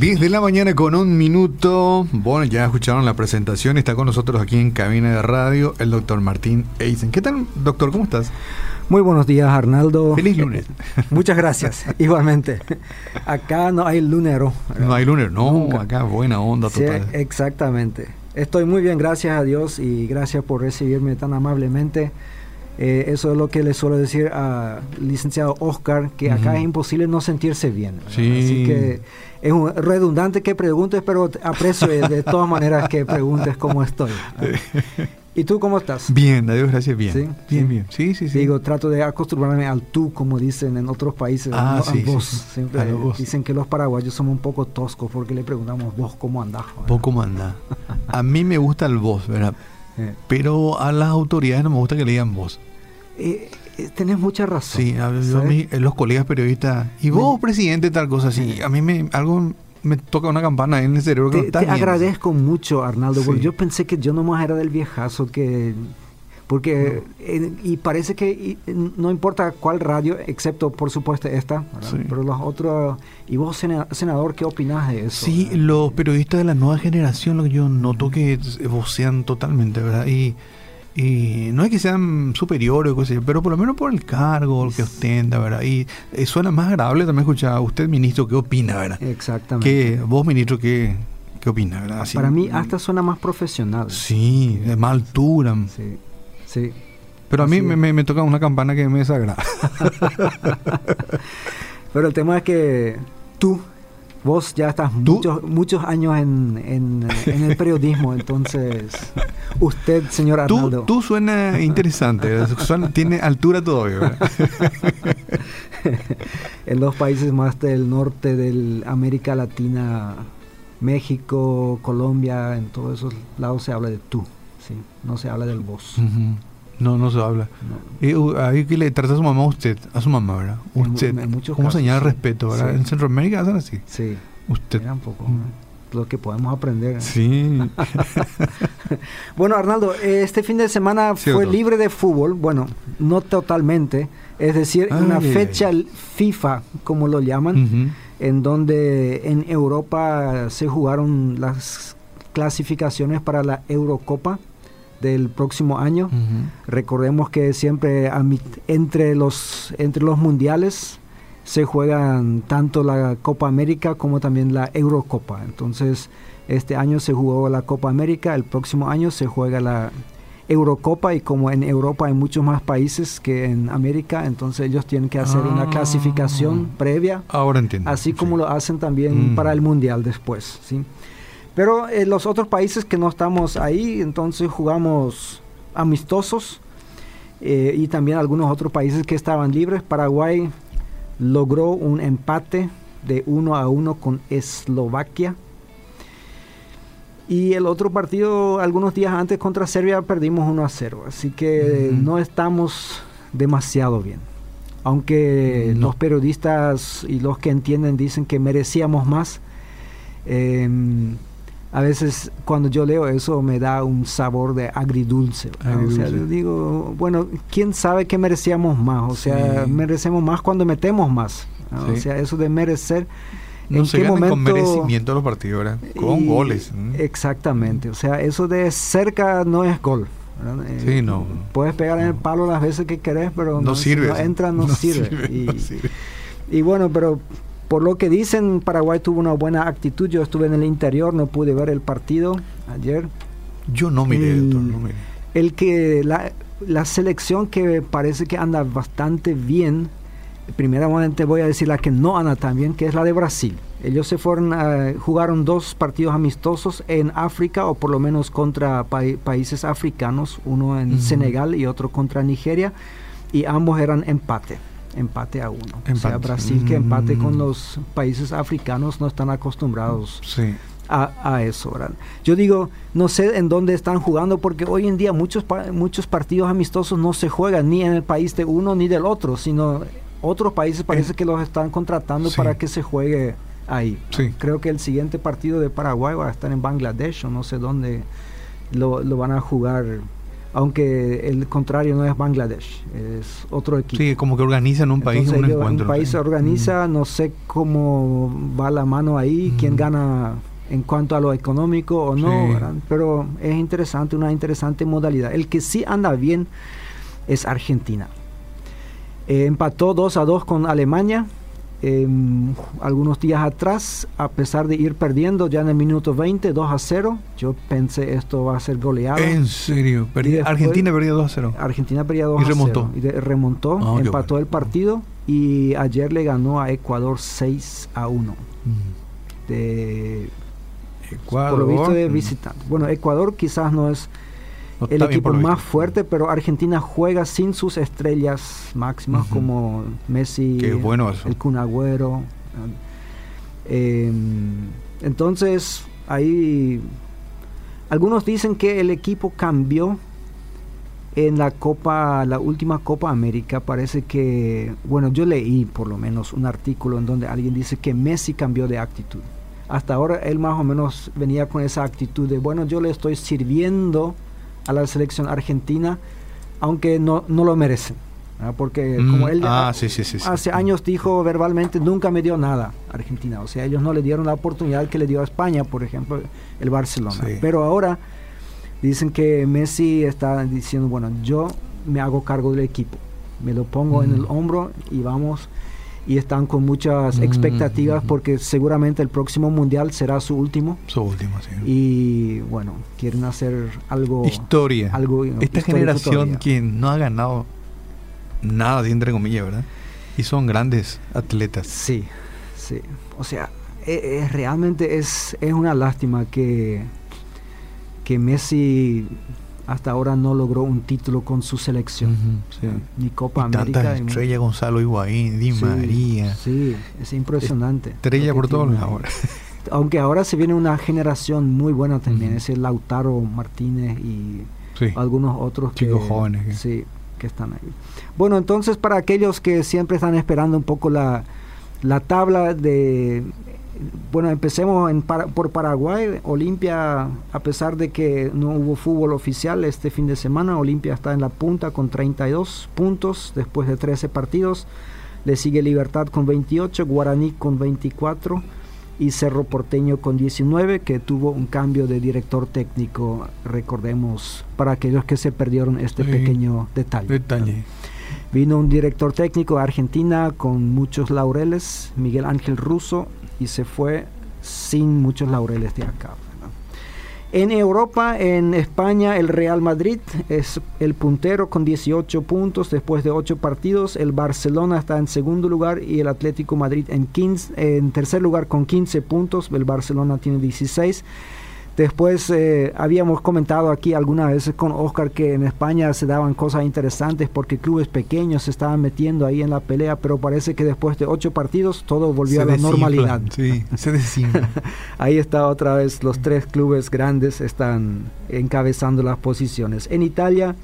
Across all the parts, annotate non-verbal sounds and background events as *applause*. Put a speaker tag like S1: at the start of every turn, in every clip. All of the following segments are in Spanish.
S1: 10 de la mañana con un minuto. Bueno, ya escucharon la presentación. Está con nosotros aquí en cabina de radio el doctor Martín Eisen. ¿Qué tal, doctor? ¿Cómo estás?
S2: Muy buenos días, Arnaldo.
S1: Feliz lunes.
S2: Muchas gracias, *laughs* igualmente. Acá no hay lunero.
S1: No hay lunero, no, acá buena onda total.
S2: exactamente. Estoy muy bien, gracias a Dios y gracias por recibirme tan amablemente. Eh, eso es lo que le suelo decir al licenciado Oscar, que acá es imposible no sentirse bien. Así que es redundante que preguntes, pero aprecio de, todas maneras que preguntes cómo estoy. *laughs* ¿Y tú cómo estás?
S1: Bien, adiós, gracias, bien. ¿Sí? Bien, bien. Sí, sí, sí.
S2: Digo, trato de acostumbrarme al tú, como dicen en otros países.
S1: Ah, sí,
S2: vos. Siempre dicen que los paraguayos somos un poco toscos porque le preguntamos vos cómo andás.
S1: Vos cómo andás. a mí me gusta el vos, ¿verdad? Eh. Pero a las autoridades no me gusta que le digan vos.
S2: Eh, eh, tenés mucha razón.
S1: Sí, a, mí, eh, los colegas periodistas, y vos, presidente, tal cosa así, a mí me algo me toca una campana en el cerebro.
S2: Que te, te agradezco mucho, Arnaldo, porque yo pensé que yo nomás era del viejazo que porque y parece que no importa cuál radio excepto por supuesto esta pero los otros y vos senador qué opinás de eso
S1: sí los periodistas de la nueva generación lo que yo noto que vocean totalmente verdad y y no es que sean superiores, pero por lo menos por el cargo el que ostenta, ¿verdad? Y eh, suena más agradable también escuchar a usted, ministro, qué opina, ¿verdad?
S2: Exactamente.
S1: Que vos, ministro, qué, qué opina, ¿verdad?
S2: Para mí hasta suena más profesional.
S1: Sí, de más altura.
S2: Sí, sí.
S1: Pero a mí me, me, toca una campana que me desagrada. *laughs*
S2: pero el tema es que tú Vos ya estás muchos, muchos años en, en, el periodismo, entonces usted, señor Arnaldo.
S1: Tú, tú suena interesante, tiene altura todavía. *laughs*
S2: en los países más del norte de América Latina, México, Colombia, en todos esos lados se habla de tú, ¿sí? no se habla del vos.
S1: No, no se habla. Y uh, ahí que le trata a su mamá usted, a su mamá, ¿verdad? Usted. ¿Cómo señala el respeto, verdad? En Centroamérica hacen así.
S2: Sí.
S1: Usted.
S2: un poco. Mm. Lo que podemos aprender.
S1: Sí. *laughs*
S2: bueno, Arnaldo, este fin de semana fue libre de fútbol. Bueno, no totalmente. Es decir, una fecha FIFA, como lo llaman, en donde en Europa se jugaron las clasificaciones para la Eurocopa del próximo año. Recordemos que siempre entre los, entre los mundiales se juegan tanto la Copa América como también la Eurocopa. Entonces, este año se jugó la Copa América, el próximo año se juega la Eurocopa y como en Europa hay muchos más países que en América, entonces ellos tienen que hacer una ah. clasificación previa.
S1: Ahora entiendo.
S2: Así como lo hacen también mm. para el Mundial después, ¿sí? Pero en los otros países que no estamos ahí, entonces jugamos amistosos eh, y también algunos otros países que estaban libres. Paraguay logró un empate de 1 a 1 con Eslovaquia. Y el otro partido, algunos días antes contra Serbia, perdimos 1 a 0. Así que no estamos demasiado bien. Aunque los periodistas y los que entienden dicen que merecíamos más. Eh, a veces cuando yo leo eso me da un sabor de agridulce. O sea, digo, bueno, ¿quién sabe que merecíamos más? O sea, merecemos más cuando metemos más. O sea, eso de merecer...
S1: ¿En qué momento? con merecimiento los partidos, Con goles.
S2: Exactamente. O sea, eso de cerca no es gol.
S1: Eh, sí, no.
S2: Puedes pegar en el palo las veces que querés, pero no, sirve. no entra, no, *laughs* sirve. y, y bueno, pero por lo que dicen, Paraguay tuvo una buena actitud. Yo estuve en el interior, no pude ver el partido ayer.
S1: Yo no miré, el, doctor, no miré.
S2: El que la, la selección que parece que anda bastante bien, primeramente voy a decir la que no anda tan bien, que es la de Brasil. Ellos se fueron, jugaron dos partidos amistosos en África, o por lo menos contra países africanos, uno en Senegal y otro contra Nigeria, y ambos eran empate empate a uno. O sea, Brasil que empate con mm. los países africanos no están acostumbrados a, eso. ¿verdad? Yo digo, no sé en dónde están jugando porque hoy en día muchos, muchos partidos amistosos no se juegan ni en el país de uno ni del otro, sino otros países parece que los están contratando para que se juegue ahí. Creo que el siguiente partido de Paraguay va a estar en Bangladesh o no sé dónde lo, lo van a jugar aunque el contrario no es Bangladesh, es otro equipo.
S1: Sí, como que organizan un país un encuentro.
S2: Un país organiza, no sé cómo va la mano ahí, quién gana en cuanto a lo económico o no, pero es interesante, una interesante modalidad. El que sí anda bien es Argentina. Eh, empató 2 a 2 con Alemania em, algunos días atrás, a pesar de ir perdiendo ya en el minuto 20, 2 a 0. Yo pensé esto va a ser goleado.
S1: ¿En serio? Argentina perdió 2 a 0.
S2: Argentina perdía 2
S1: y remontó.
S2: a 0. Y remontó, ah, empató el partido y ayer le ganó a Ecuador 6 a 1. Mm. De Ecuador. Por lo visto de visitante. Bueno, Ecuador quizás no es el equipo más fuerte, pero Argentina juega sin sus estrellas máximas como Messi, el Kun Agüero. Em, entonces, ahí algunos dicen que el equipo cambió en la Copa, la última Copa América. Parece que, bueno, yo leí por lo menos un artículo en donde alguien dice que Messi cambió de actitud hasta ahora él más o menos venía con esa actitud de, bueno, yo le estoy sirviendo a la selección argentina, aunque no, no lo merecen. Porque mm, como él
S1: ah,
S2: hace años dijo verbalmente, nunca me dio nada Argentina. O sea, ellos no le dieron la oportunidad que le dio a España, por ejemplo, el Barcelona. Pero ahora dicen que Messi está diciendo, bueno, yo me hago cargo del equipo, me lo pongo en el hombro y vamos y están con muchas mm, expectativas porque seguramente el próximo mundial será su último.
S1: Su último, sí.
S2: Y bueno, quieren hacer algo.
S1: Historia.
S2: Algo,
S1: Esta generación que no ha ganado nada, entre comillas, ¿verdad? Y son grandes atletas.
S2: Sí, sí. O sea, e, e, realmente es, es una lástima que, que Messi hasta ahora no logró un título con su selección. Ni Copa América.
S1: Estrella Gonzalo Higuaín, Di María.
S2: Sí, es impresionante.
S1: Estrella por todos ahora. *laughs*
S2: Aunque ahora se viene una generación muy buena también, es el Lautaro Martínez y algunos otros
S1: chicos jóvenes
S2: que, sí, que están ahí. Bueno, entonces para aquellos que siempre están esperando un poco la, la tabla de bueno, empecemos por Paraguay. Olimpia, a pesar de que no hubo fútbol oficial este fin de semana, Olimpia está en la punta con 32 puntos después de 13 partidos. Le sigue Libertad con 28, Guaraní con 24 y Cerro Porteño con 19, que tuvo un cambio de director técnico, recordemos, para aquellos que se perdieron este pequeño detalle.
S1: detalle.
S2: Vino un director técnico de Argentina con muchos laureles, Miguel Ángel Russo, y se fue sin muchos laureles de acá. En Europa, en España, el Real Madrid es el puntero con 18 puntos después de 8 partidos. El Barcelona está en segundo lugar y el Atlético Madrid en, 15, en tercer lugar con 15 puntos. El Barcelona tiene 16. Después eh, habíamos comentado aquí algunas veces con Oscar que en España se daban cosas interesantes porque clubes pequeños se estaban metiendo ahí en la pelea, pero parece que después de ocho partidos todo volvió a la normalidad.
S1: Sí, se *laughs*
S2: ahí está otra vez, los tres clubes grandes están encabezando las posiciones. En Italia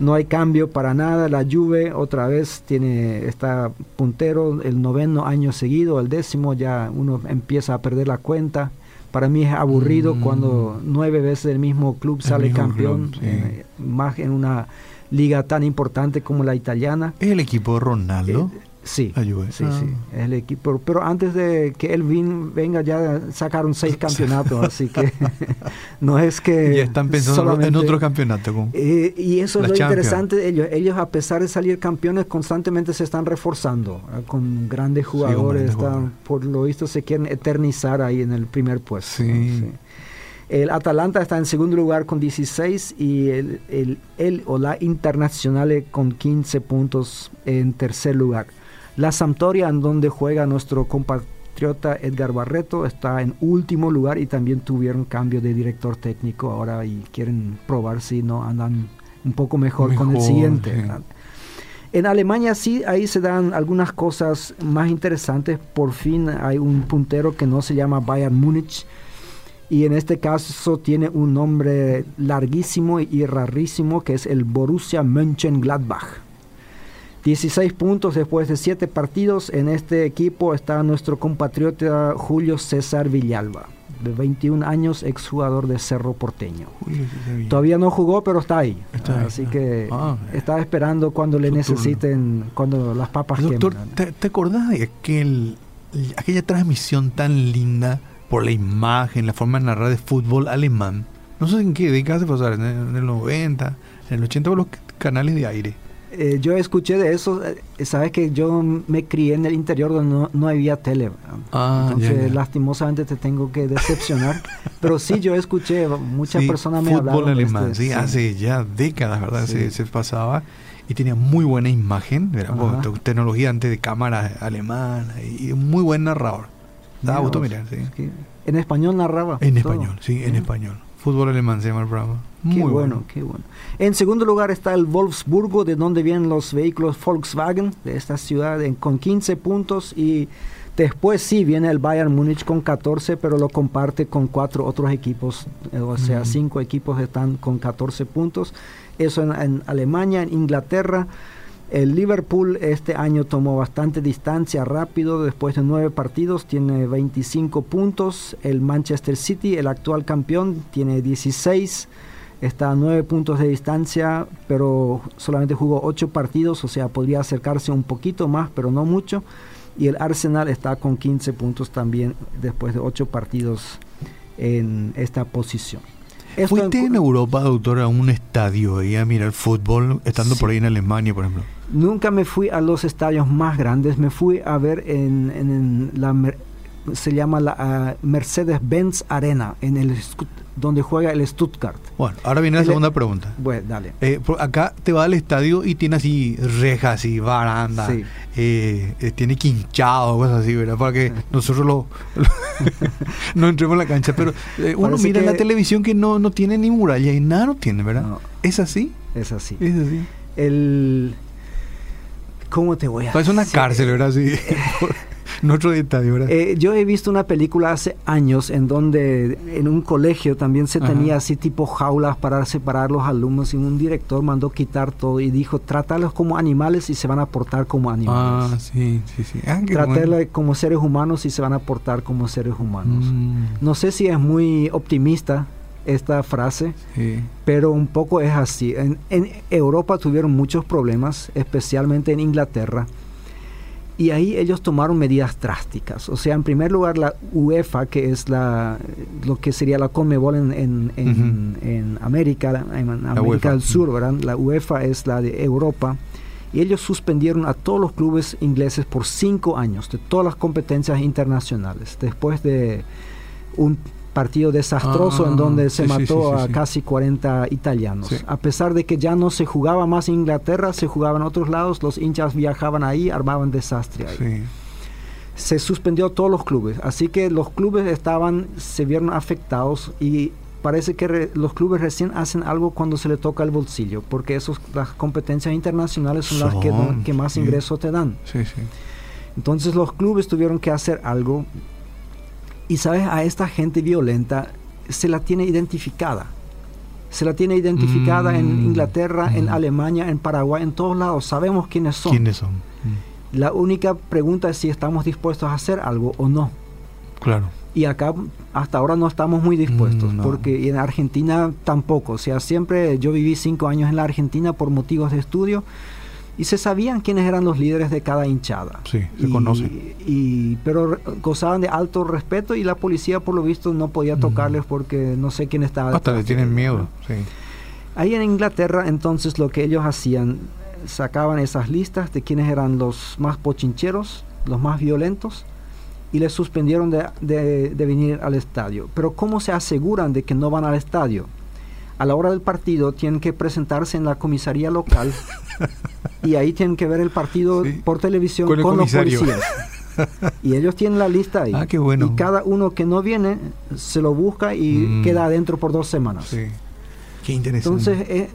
S2: no hay cambio para nada, la Juve otra vez tiene está puntero el noveno año seguido, el décimo ya uno empieza a perder la cuenta para mí es aburrido mm. cuando nueve veces el mismo club sale campeón, eh, más en una liga tan importante como la italiana.
S1: ¿Es el equipo de Ronaldo?
S2: Eh, Sí, sí, sí, ah. es el equipo. Pero antes de que él venga ya sacaron seis *laughs* campeonatos, así que *laughs* *laughs* no es que...
S1: Están pensando en otro campeonato.
S2: Eh, y eso es lo interesante ellos. Ellos a pesar de salir campeones constantemente se están reforzando con grandes jugadores. están, por lo visto se quieren eternizar ahí en el primer puesto. El Atalanta está en segundo lugar con 16 y el, el, el o la Internacional con 15 puntos en tercer lugar. La Sampdoria, en donde juega nuestro compatriota Edgar Barreto, está en último lugar y también tuvieron cambio de director técnico ahora y quieren probar si no andan un poco mejor, con el siguiente. En Alemania sí, ahí se dan algunas cosas más interesantes. Por fin hay un puntero que no se llama Bayern Múnich y en este caso tiene un nombre larguísimo y rarísimo que es el Borussia Mönchengladbach. 16 puntos después de 7 partidos. En este equipo está nuestro compatriota Julio César Villalba. de 21 años, exjugador de Cerro Porteño. Todavía no jugó, pero está ahí. Así que ah, está esperando cuando le necesiten, cuando las papas
S1: Doctor, ¿te, ¿te, acordás de aquel, aquella transmisión tan linda por la imagen, la forma de narrar de fútbol alemán? No sé en qué década se pasar, en el, en el 90, en el 80, por los canales de aire
S2: eh, yo escuché de eso, eh, sabes que yo me crié en el interior donde no, había tele. Ah, Entonces, lastimosamente te tengo que decepcionar. *laughs* pero sí, yo escuché, muchas personas me
S1: hablaron. Fútbol alemán, este, sí, hace ya décadas, ¿verdad? Se, se, pasaba y tenía muy buena imagen, ¿verdad? tecnología antes de cámara alemana y muy buen narrador. Daba gusto mirar, sí.
S2: En español narraba.
S1: En español, sí, en español. Fútbol alemán se llama el programa.
S2: Muy qué bueno, qué bueno. En segundo lugar está el Wolfsburgo, de donde vienen los vehículos Volkswagen, de esta ciudad, con 15 puntos. Y después sí viene el Bayern Múnich con 14, pero lo comparte con cuatro otros equipos. Eh, o sea, cinco equipos están con 14 puntos. Eso en Alemania, en Inglaterra. El Liverpool este año tomó bastante distancia rápido después de nueve partidos, tiene 25 puntos. El Manchester City, el actual campeón, tiene 16, está a nueve puntos de distancia, pero solamente jugó ocho partidos, o sea, podría acercarse un poquito más, pero no mucho. Y el Arsenal está con 15 puntos también después de ocho partidos en esta posición.
S1: ¿Fuiste en, Europa, doctor, a un estadio y a mirar fútbol, estando por ahí en Alemania, por ejemplo?
S2: Nunca me fui a los estadios más grandes, me fui a ver en, en, la se llama la Mercedes-Benz Arena, en el donde juega el Stuttgart.
S1: Bueno, ahora viene la segunda pregunta.
S2: Bueno, dale.
S1: Eh, acá te va al estadio y tiene así rejas y barandas, sí. eh, eh, tiene quinchado, cosas así, ¿verdad? Para que nosotros lo, *laughs* no entremos en la cancha. Pero uno mira en la televisión que no, no tiene ni muralla y nada no tiene, ¿verdad? ¿Es así?
S2: Es así.
S1: Es así.
S2: El ¿Cómo te voy a
S1: Es una cárcel, ¿verdad? Sí. *laughs* otro detalle, ¿verdad?
S2: Eh, yo he visto una película hace años en donde en un colegio también se tenía así tipo jaulas para separar los alumnos y un director mandó quitar todo y dijo, trátalos como animales y se van a portar como animales.
S1: Ah, sí, sí, sí. Ah,
S2: como seres humanos y se van a portar como seres humanos. Mm. No sé si es muy optimista esta frase, pero un poco es así. En, Europa tuvieron muchos problemas, especialmente en Inglaterra, y ahí ellos tomaron medidas drásticas. O sea, en primer lugar, la UEFA, que es la, lo que sería la Conmebol en, en, América, en América del Sur, ¿verdad? La UEFA es la de Europa. Y ellos suspendieron a todos los clubes ingleses por cinco años de todas las competencias internacionales. Después de un partido desastroso en ah, donde se mató a casi 40 italianos. A pesar de que ya no se jugaba más en Inglaterra, se jugaba en otros lados, los hinchas viajaban ahí, armaban desastre ahí. Se suspendió todos los clubes, así que los clubes estaban, se vieron afectados y parece que los clubes recién hacen algo cuando se le toca el bolsillo, porque esos, las competencias internacionales son, las que, que más ingresos te dan. Entonces los clubes tuvieron que hacer algo y sabes, a esta gente violenta se la tiene identificada. Se la tiene identificada en mm, Inglaterra, en mm. Alemania, en Paraguay, en todos lados. Sabemos quiénes son.
S1: ¿Quiénes son? Mm.
S2: La única pregunta es si estamos dispuestos a hacer algo o no.
S1: Claro.
S2: Y acá hasta ahora no estamos muy dispuestos, porque en Argentina tampoco. O sea, siempre yo viví cinco años en la Argentina por motivos de estudio y se sabían quiénes eran los líderes de cada hinchada.
S1: Sí, se conocen.
S2: Y, pero gozaban de alto respeto y la policía por lo visto no podía tocarles porque no sé quién estaba.
S1: Hasta le tienen miedo, sí.
S2: Ahí en Inglaterra entonces lo que ellos hacían, sacaban esas listas de quiénes eran los más pochincheros, los más violentos, y les suspendieron de, de venir al estadio. Pero ¿cómo se aseguran de que no van al estadio? a la hora del partido tienen que presentarse en la comisaría local *laughs* y ahí tienen que ver el partido por televisión con, los policías. *laughs* y ellos tienen la lista ahí.
S1: Ah, qué bueno.
S2: Y cada uno que no viene se lo busca y mm. queda adentro por dos semanas.
S1: Sí. Qué interesante.
S2: Entonces, eh,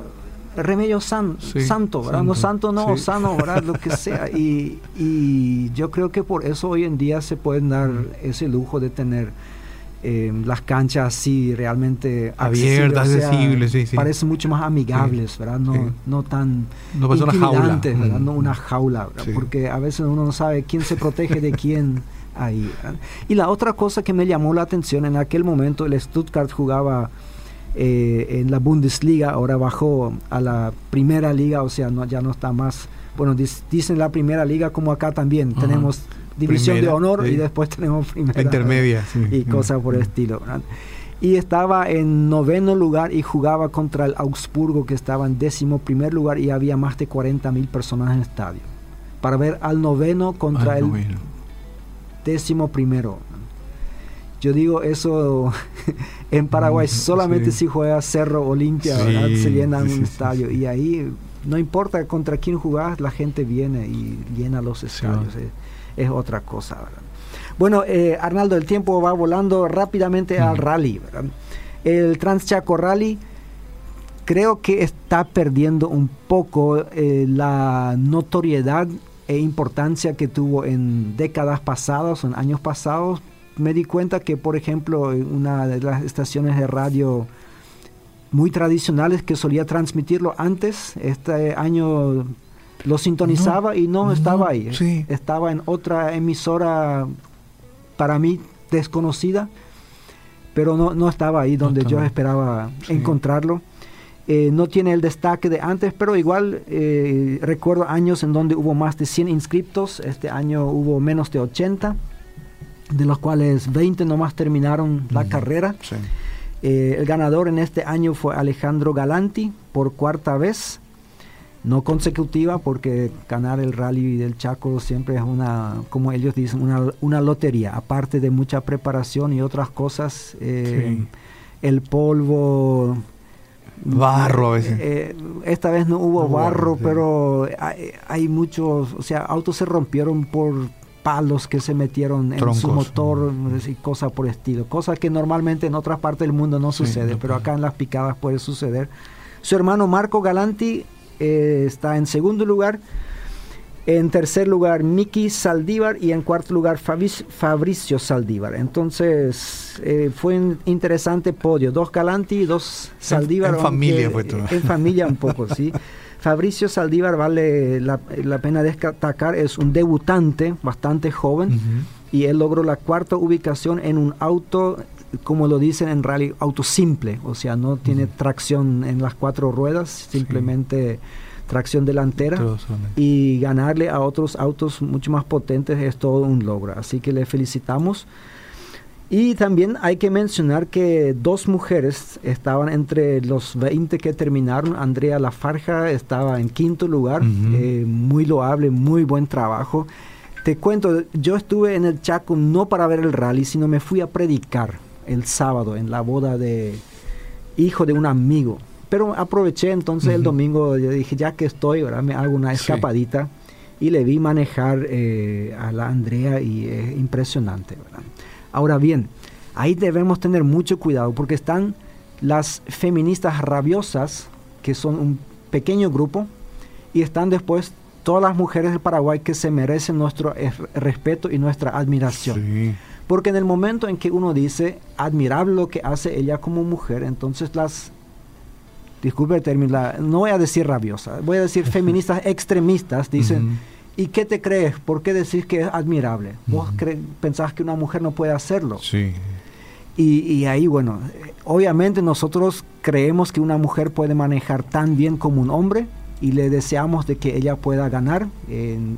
S2: remedio santo, ¿verdad? No santo, no, sano, ¿verdad? Lo que sea. *laughs* Y, y yo creo que por eso hoy en día se pueden dar ese lujo de tener eh, las canchas así realmente
S1: abiertas, accesibles, sí,
S2: parecen mucho más amigables, ¿verdad? No, no tan
S1: no una jaula.
S2: ¿verdad? No una jaula, porque a veces uno no sabe quién se protege de quién *laughs* ahí. Y la otra cosa que me llamó la atención, en aquel momento el Stuttgart jugaba eh, en la Bundesliga, ahora bajó a la primera liga, o sea, no, ya no está más, bueno, dicen la primera liga como acá también, tenemos división de honor y después tenemos primera.
S1: Intermedia.
S2: Y cosas por el estilo. Y estaba en noveno lugar y jugaba contra el Augsburgo que estaba en décimo primer lugar y había más de 40 mil personas en el estadio. Para ver al noveno contra el décimo primero. Yo digo eso *laughs* en Paraguay mm, solamente si juega Cerro Olimpia se llena un estadio y ahí no importa contra quién jugás la gente viene y llena los estadios es, otra cosa bueno eh, Arnaldo el tiempo va volando rápidamente al rally el Transchaco Rally creo que está perdiendo un poco eh, la notoriedad e importancia que tuvo en décadas pasadas, en años pasados, me di cuenta que, por ejemplo, una de las estaciones de radio muy tradicionales que solía transmitirlo antes, este año lo sintonizaba y no, estaba ahí. Estaba en otra emisora para mí desconocida, pero no, no estaba ahí donde yo esperaba encontrarlo. Eh, no tiene el destaque de antes, pero igual eh, recuerdo años en donde hubo más de 100 inscriptos, este año hubo menos de 80, de los cuales 20 nomás terminaron la carrera. Eh, el ganador en este año fue Alejandro Galanti por cuarta vez, no consecutiva porque ganar el rally del Chaco siempre es una, como ellos dicen, una, lotería, aparte de mucha preparación y otras cosas. El polvo,
S1: Barro a veces.
S2: Eh, esta vez no hubo barro, pero hay, muchos, o sea, autos se rompieron por palos que se metieron en su motor y cosas por estilo. Cosas que normalmente en otras partes del mundo no sucede, pero acá en las picadas puede suceder. Su hermano Marco Galanti eh, está en segundo lugar en tercer lugar, Miki Saldívar y en cuarto lugar, Fabricio Saldívar. Entonces, eh, fue un interesante podio. Dos Galanti, dos Saldívar.
S1: En, familia fue todo.
S2: En familia un poco, sí. *laughs* Fabricio Saldívar vale la, pena destacar, es un debutante bastante joven y él logró la cuarta ubicación en un auto, como lo dicen en rally, auto simple, o sea, no tiene tracción en las cuatro ruedas, simplemente tracción delantera y ganarle a otros autos mucho más potentes es todo un logro. Así que le felicitamos. Y también hay que mencionar que dos mujeres estaban entre los 20 que terminaron. Andrea Lafarja estaba en quinto lugar, eh, muy loable, muy buen trabajo. Te cuento, yo estuve en el Chaco no para ver el rally, sino me fui a predicar el sábado en la boda de hijo de un amigo. Pero aproveché entonces el domingo, yo dije, ya que estoy, ahora me hago una escapadita y le vi manejar eh, a la Andrea y es impresionante. ¿verdad? Ahora bien, ahí debemos tener mucho cuidado porque están las feministas rabiosas, que son un pequeño grupo, y están después todas las mujeres del Paraguay que se merecen nuestro respeto y nuestra admiración. Porque en el momento en que uno dice admirable lo que hace ella como mujer, entonces las disculpe el término, no voy a decir rabiosa, voy a decir *laughs* feministas extremistas, dicen, ¿y qué te crees? ¿Por qué decís que es admirable? ¿Vos pensás que una mujer no puede hacerlo?
S1: Sí.
S2: Y, ahí, bueno, obviamente nosotros creemos que una mujer puede manejar tan bien como un hombre y le deseamos de que ella pueda ganar en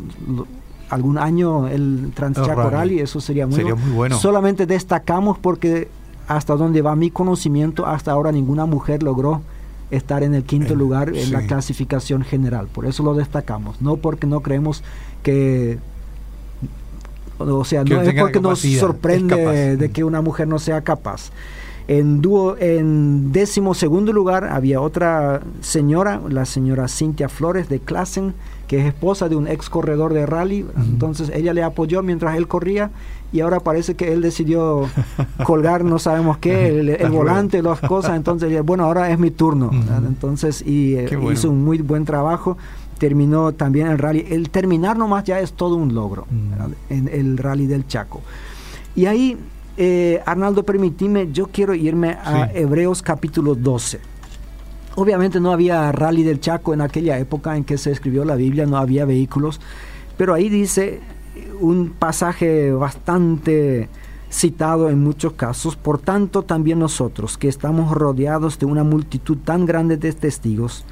S2: algún año el Transchaco Rally, eso sería muy,
S1: sería muy bueno.
S2: Solamente destacamos porque hasta donde va mi conocimiento, hasta ahora ninguna mujer logró estar en el quinto lugar en la clasificación general. Por eso lo destacamos. No porque no creemos que... O sea, no es porque nos sorprende de que una mujer no sea capaz. En, dúo, en décimo segundo lugar había otra señora, la señora Cintia Flores de Klassen, que es esposa de un ex corredor de rally. Entonces ella le apoyó mientras él corría y ahora parece que él decidió *laughs* colgar, no sabemos qué, el, volante, las cosas. Entonces, bueno, ahora es mi turno. Entonces, y eh, hizo un muy buen trabajo. Terminó también el rally. El terminar nomás ya es todo un logro en el rally del Chaco. Y ahí eh, Arnaldo, permitime, yo quiero irme a Hebreos capítulo 12. Obviamente no había rally del Chaco en aquella época en que se escribió la Biblia, no había vehículos, pero ahí dice, un pasaje bastante citado en muchos casos, por tanto también nosotros, que estamos rodeados de una multitud tan grande de testigos,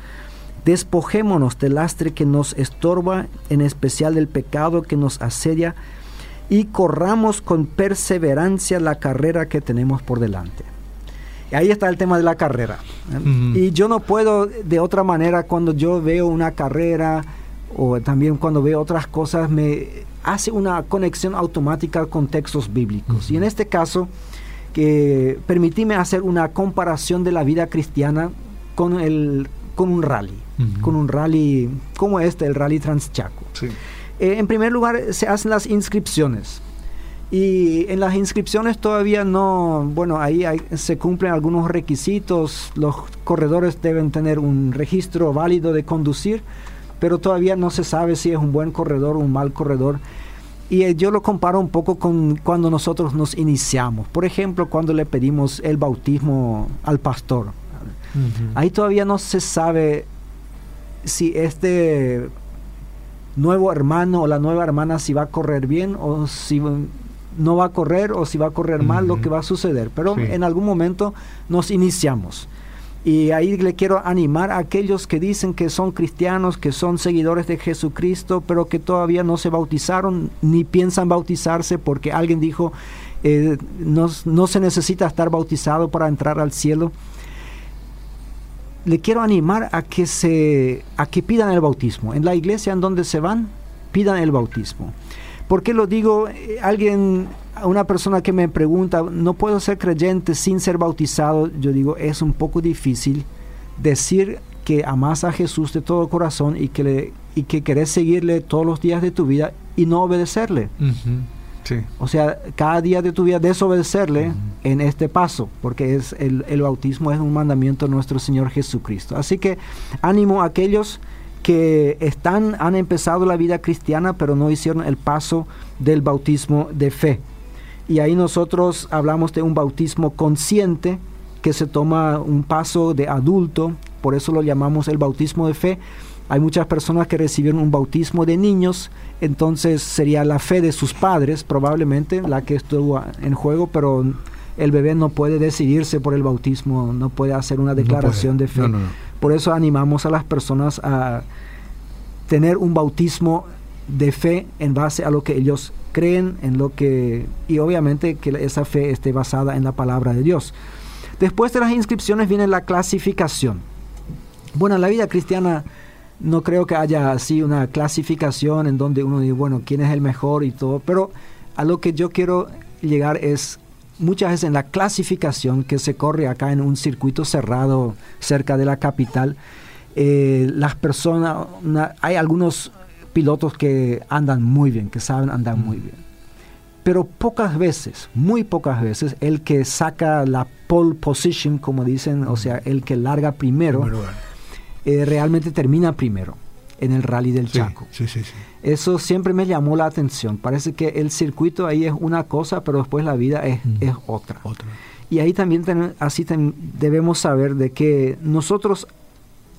S2: despojémonos del lastre que nos estorba, en especial del pecado que nos asedia, y corramos con perseverancia la carrera que tenemos por delante. Y ahí está el tema de la carrera. Y yo no puedo de otra manera cuando yo veo una carrera o también cuando veo otras cosas me hace una conexión automática con textos bíblicos. Y en este caso, que permitíme hacer una comparación de la vida cristiana con, el, con un rally, con un rally como este, el rally Transchaco. Eh, en primer lugar, se hacen las inscripciones. Y en las inscripciones todavía no, bueno, ahí se cumplen algunos requisitos, los corredores deben tener un registro válido de conducir, pero todavía no se sabe si es un buen corredor o un mal corredor. Y eh, yo lo comparo un poco con cuando nosotros nos iniciamos. Por ejemplo, cuando le pedimos el bautismo al pastor. Ahí todavía no se sabe si este nuevo hermano o la nueva hermana si va a correr bien o si no va a correr o si va a correr mal, lo que va a suceder. Pero en algún momento nos iniciamos. Y ahí le quiero animar a aquellos que dicen que son cristianos, que son seguidores de Jesucristo, pero que todavía no se bautizaron ni piensan bautizarse porque alguien dijo, eh, no, no se necesita estar bautizado para entrar al cielo. Le quiero animar a que, se, a que pidan el bautismo. En la iglesia en donde se van, pidan el bautismo. ¿Por qué lo digo? Eh, alguien, una persona que me pregunta, ¿no puedo ser creyente sin ser bautizado? Yo digo, es un poco difícil decir que amas a Jesús de todo corazón y que, le, y que querés seguirle todos los días de tu vida y no obedecerle. O sea, cada día de tu vida desobedecerle en este paso, porque es el, el, bautismo es un mandamiento de nuestro Señor Jesucristo. Así que ánimo a aquellos que están, han empezado la vida cristiana, pero no hicieron el paso del bautismo de fe. Y ahí nosotros hablamos de un bautismo consciente, que se toma un paso de adulto, por eso lo llamamos el bautismo de fe. Hay muchas personas que recibieron un bautismo de niños, entonces sería la fe de sus padres probablemente la que estuvo en juego, pero el bebé no puede decidirse por el bautismo, no puede hacer una declaración de fe. Por eso animamos a las personas a tener un bautismo de fe en base a lo que ellos creen, en lo que y obviamente que esa fe esté basada en la palabra de Dios. Después de las inscripciones viene la clasificación. Bueno, en la vida cristiana no creo que haya así una clasificación en donde uno dice, bueno, quién es el mejor y todo, pero a lo que yo quiero llegar es muchas veces en la clasificación que se corre acá en un circuito cerrado cerca de la capital, eh, las personas, hay algunos pilotos que andan muy bien, que saben andar muy bien. Pero pocas veces, muy pocas veces, el que saca la pole position, como dicen, o sea, el que larga primero, eh, realmente termina primero en el rally del Chaco. Eso siempre me llamó la atención. Parece que el circuito ahí es una cosa, pero después la vida es, es otra. Y ahí también así debemos saber de que nosotros,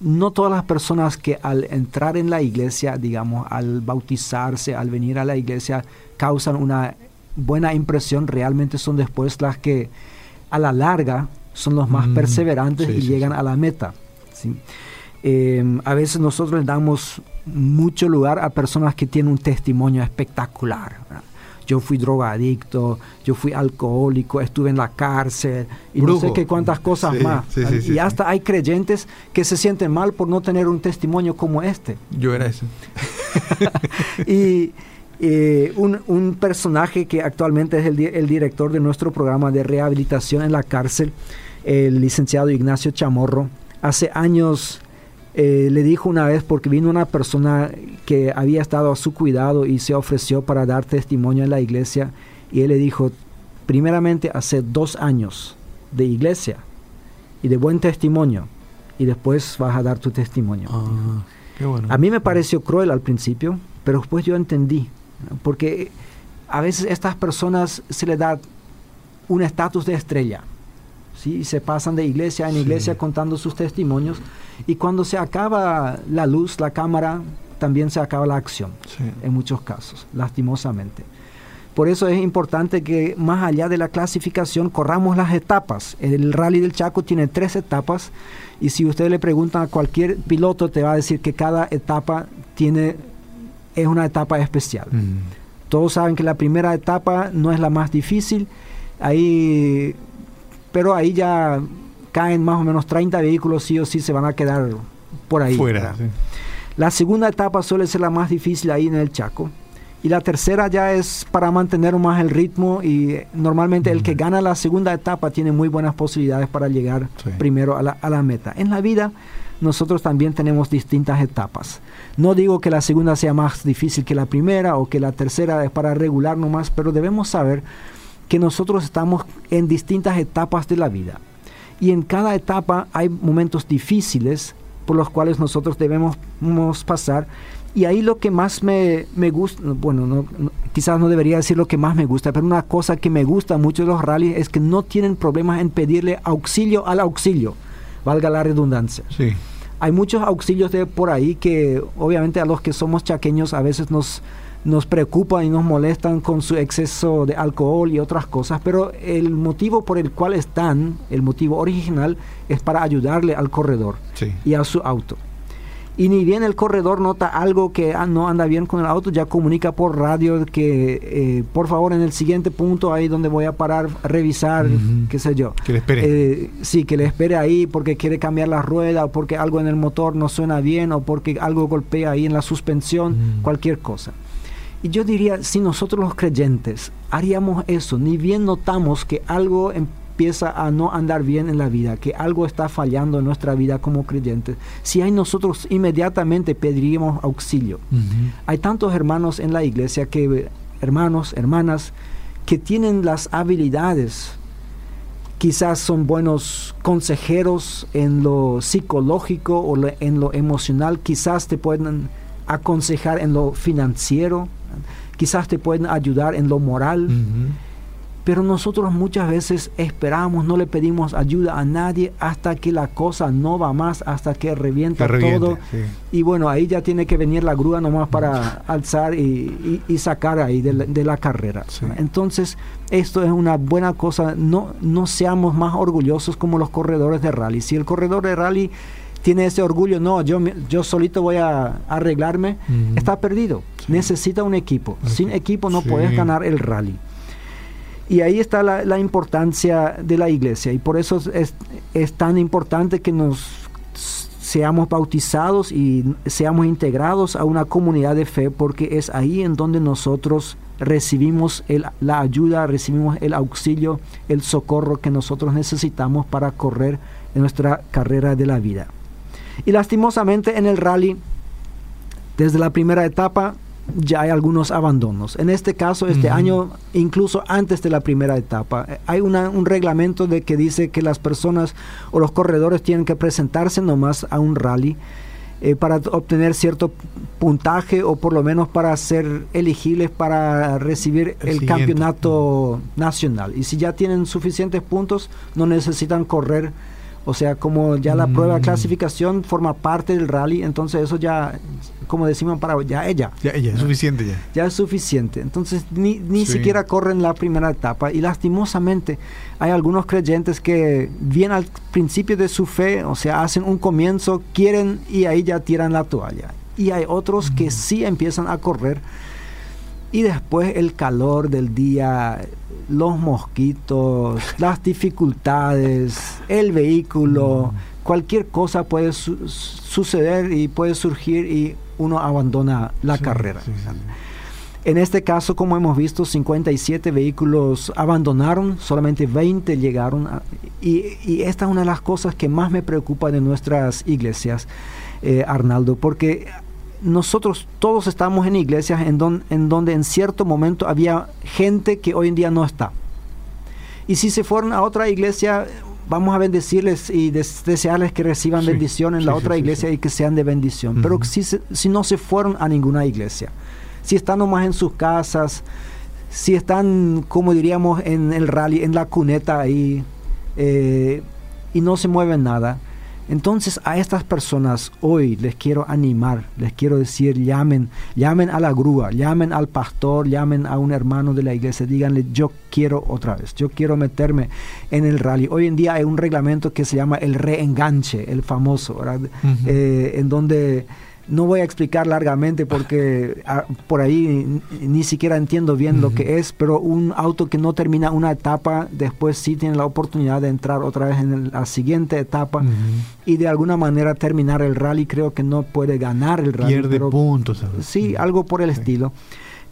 S2: no todas las personas que al entrar en la iglesia, digamos, al bautizarse, al venir a la iglesia, causan una buena impresión, realmente son después las que a la larga son los más perseverantes y llegan a la meta. ¿sí? Em, a veces nosotros le damos mucho lugar a personas que tienen un testimonio espectacular. Yo fui drogadicto, yo fui alcohólico, estuve en la cárcel y no sé qué cuántas cosas más. y hasta hay creyentes que se sienten mal por no tener un testimonio como este.
S1: Yo era ese. *laughs*
S2: y eh, un, personaje que actualmente es el, el director de nuestro programa de rehabilitación en la cárcel, el licenciado Ignacio Chamorro, hace años eh, le dijo una vez porque vino una persona que había estado a su cuidado y se ofreció para dar testimonio en la iglesia y él le dijo, primeramente hace dos años de iglesia y de buen testimonio y después vas a dar tu testimonio. Ah, a mí me pareció cruel al principio, pero después yo entendí, porque a veces a estas personas se les da un estatus de estrella. ¿Sí? se pasan de iglesia en iglesia contando sus testimonios y cuando se acaba la luz, la cámara, también se acaba la acción en muchos casos, lastimosamente. Por eso es importante que más allá de la clasificación corramos las etapas. El rally del Chaco tiene tres etapas y si usted le pregunta a cualquier piloto te va a decir que cada etapa tiene es una etapa especial. Mm. Todos saben que la primera etapa no es la más difícil, ahí pero ahí ya caen más o menos 30 vehículos sí o sí se van a quedar por ahí.
S1: Fuera.
S2: La segunda etapa suele ser la más difícil ahí en el Chaco. Y la tercera ya es para mantener más el ritmo y normalmente el que gana la segunda etapa tiene muy buenas posibilidades para llegar primero a la, a la, meta. En la vida nosotros también tenemos distintas etapas. No digo que la segunda sea más difícil que la primera o que la tercera es para regular nomás, pero debemos saber que nosotros estamos en distintas etapas de la vida. Y en cada etapa hay momentos difíciles por los cuales nosotros debemos pasar y ahí lo que más me, gusta, bueno, quizás no debería decir lo que más me gusta, pero una cosa que me gusta mucho de los rallies es que no tienen problemas en pedirle auxilio al auxilio, valga la redundancia.
S1: Sí.
S2: Hay muchos auxilios de por ahí que obviamente a los que somos chaqueños a veces nos, nos preocupan y nos molestan con su exceso de alcohol y otras cosas, pero el motivo por el cual están, el motivo original, es para ayudarle al corredor y a su auto y ni bien el corredor nota algo que ah, no anda bien con el auto, ya comunica por radio que eh, por favor en el siguiente punto ahí donde voy a parar, revisar, qué sé yo.
S1: Que le espere.
S2: Eh, sí, que le espere ahí porque quiere cambiar la rueda o porque algo en el motor no suena bien o porque algo golpea ahí en la suspensión, cualquier cosa. Y yo diría, si nosotros los creyentes haríamos eso, ni bien notamos que algo empieza a no andar bien en la vida, que algo está fallando en nuestra vida como creyentes, si hay nosotros inmediatamente pediríamos auxilio. Hay tantos hermanos en la iglesia que, hermanos, hermanas, que tienen las habilidades, quizás son buenos consejeros en lo psicológico o en lo emocional, quizás te pueden aconsejar en lo financiero, quizás te pueden ayudar en lo moral. Pero nosotros muchas veces esperamos, no le pedimos ayuda a nadie hasta que la cosa no va más, hasta que revienta todo. Y bueno, ahí ya tiene que venir la grúa nomás para *laughs* alzar y, sacar ahí de la, carrera. Entonces, esto es una buena cosa. No, no seamos más orgullosos como los corredores de rally. Si el corredor de rally tiene ese orgullo, no, yo, yo solito voy a arreglarme, está perdido. Necesita un equipo. Sin equipo no puedes ganar el rally. Y ahí está la, importancia de la iglesia y por eso es, es, tan importante que nos seamos bautizados y seamos integrados a una comunidad de fe porque es ahí en donde nosotros recibimos el, la ayuda, recibimos el auxilio, el socorro que nosotros necesitamos para correr en nuestra carrera de la vida. Y lastimosamente en el rally, desde la primera etapa, ya hay algunos abandonos. En este caso, este año, incluso antes de la primera etapa, eh, hay un reglamento de que dice que las personas o los corredores tienen que presentarse nomás a un rally eh, para obtener cierto puntaje o por lo menos para ser elegibles para recibir el, campeonato nacional. Y si ya tienen suficientes puntos, no necesitan correr o sea, como ya la prueba de mm. clasificación forma parte del rally, entonces eso ya, como decimos para ya ella.
S1: Ya ella, es suficiente ya.
S2: Ya es suficiente. Entonces ni, ni siquiera corren la primera etapa y lastimosamente hay algunos creyentes que vienen al principio de su fe, o sea, hacen un comienzo, quieren y ahí ya tiran la toalla. Y hay otros que mm. sí empiezan a correr y después el calor del día, los mosquitos, las dificultades, el vehículo, mm. cualquier cosa puede suceder y puede surgir y uno abandona la carrera. En este caso, como hemos visto, 57 vehículos abandonaron, solamente 20 llegaron. y, y, esta es una de las cosas que más me preocupa de nuestras iglesias, eh, Arnaldo, porque nosotros todos estamos en iglesias en, en donde en cierto momento había gente que hoy en día no está. Y si se fueron a otra iglesia, vamos a bendecirles y desearles que reciban bendición en la otra iglesia y que sean de bendición. Pero si, si no se fueron a ninguna iglesia, si están nomás en sus casas, si están, como diríamos, en el rally, en la cuneta ahí, eh, y no se mueven nada, Entonces a estas personas hoy les quiero animar, les quiero decir, llamen, llamen a la grúa, llamen al pastor, llamen a un hermano de la iglesia, díganle, yo quiero otra vez, yo quiero meterme en el rally. Hoy en día hay un reglamento que se llama el reenganche, el famoso, eh, en donde no voy a explicar largamente porque ah, por ahí ni, siquiera entiendo bien lo que es, pero un auto que no termina una etapa, después sí tiene la oportunidad de entrar otra vez en la siguiente etapa y de alguna manera terminar el rally. Creo que no puede ganar el rally.
S1: Pierde puntos.
S2: Sí, algo por el estilo.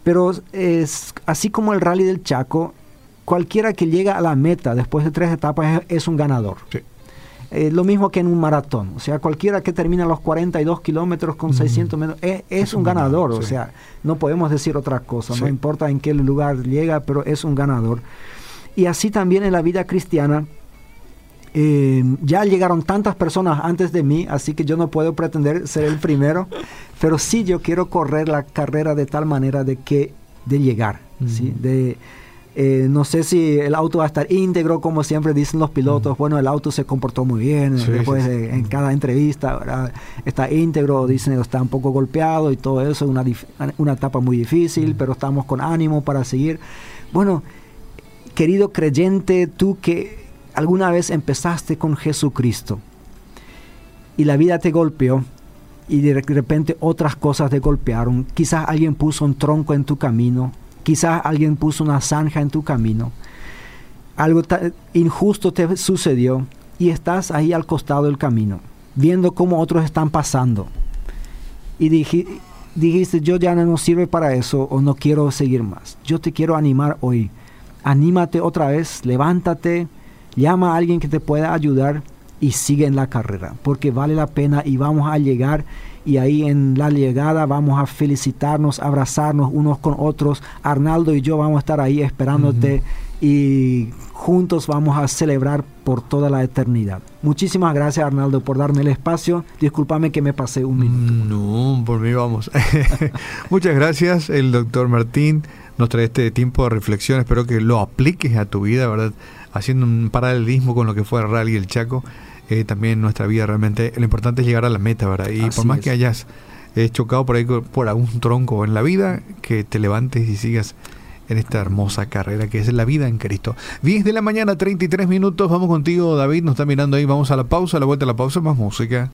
S2: Pero es así como el rally del Chaco, cualquiera que llega a la meta después de tres etapas es, un ganador. Sí. Eh, lo mismo que en un maratón. O sea, cualquiera que termina los 42 kilómetros con 600 metros es, un ganador. O sea, no podemos decir otra cosa. No importa en qué lugar llega, pero es un ganador. Y así también en la vida cristiana. Eh, ya llegaron tantas personas antes de mí, así que yo no puedo pretender ser el primero, *laughs* pero sí yo quiero correr la carrera de tal manera de que de llegar, ¿sí? de, eh, no sé si el auto va a estar íntegro, como siempre dicen los pilotos. Bueno, el auto se comportó muy bien después en cada entrevista, está íntegro, dicen está un poco golpeado y todo eso, una, una etapa muy difícil, pero estamos con ánimo para seguir. Bueno, querido creyente, tú que alguna vez empezaste con Jesucristo y la vida te golpeó y de repente otras cosas te golpearon, quizás alguien puso un tronco en tu camino, Quizás alguien puso una zanja en tu camino. Algo injusto te sucedió y estás ahí al costado del camino, viendo cómo otros están pasando. Y dijiste, yo ya no sirve para eso o no quiero seguir más. Yo te quiero animar hoy. Anímate otra vez, levántate, llama a alguien que te pueda ayudar y sigue en la carrera, porque vale la pena y vamos a llegar y ahí en la llegada vamos a felicitarnos, abrazarnos unos con otros. Arnaldo y yo vamos a estar ahí esperándote y juntos vamos a celebrar por toda la eternidad. Muchísimas gracias Arnaldo por darme el espacio. Discúlpame que me pasé un minuto.
S1: No, por mí vamos. *laughs* Muchas gracias el doctor Martín. Nos trae este tiempo de reflexión. Espero que lo apliques a tu vida, ¿verdad? Haciendo un paralelismo con lo que fue el rally el Chaco eh, también nuestra vida realmente. Lo importante es llegar a la meta, ¿verdad? Y por más que hayas eh, chocado por ahí por algún tronco en la vida, que te levantes y sigas en esta hermosa carrera que es la vida en Cristo. 10 de la mañana, 33 minutos. Vamos contigo, David. Nos está mirando ahí. Vamos a la pausa. A la vuelta a la pausa, más música.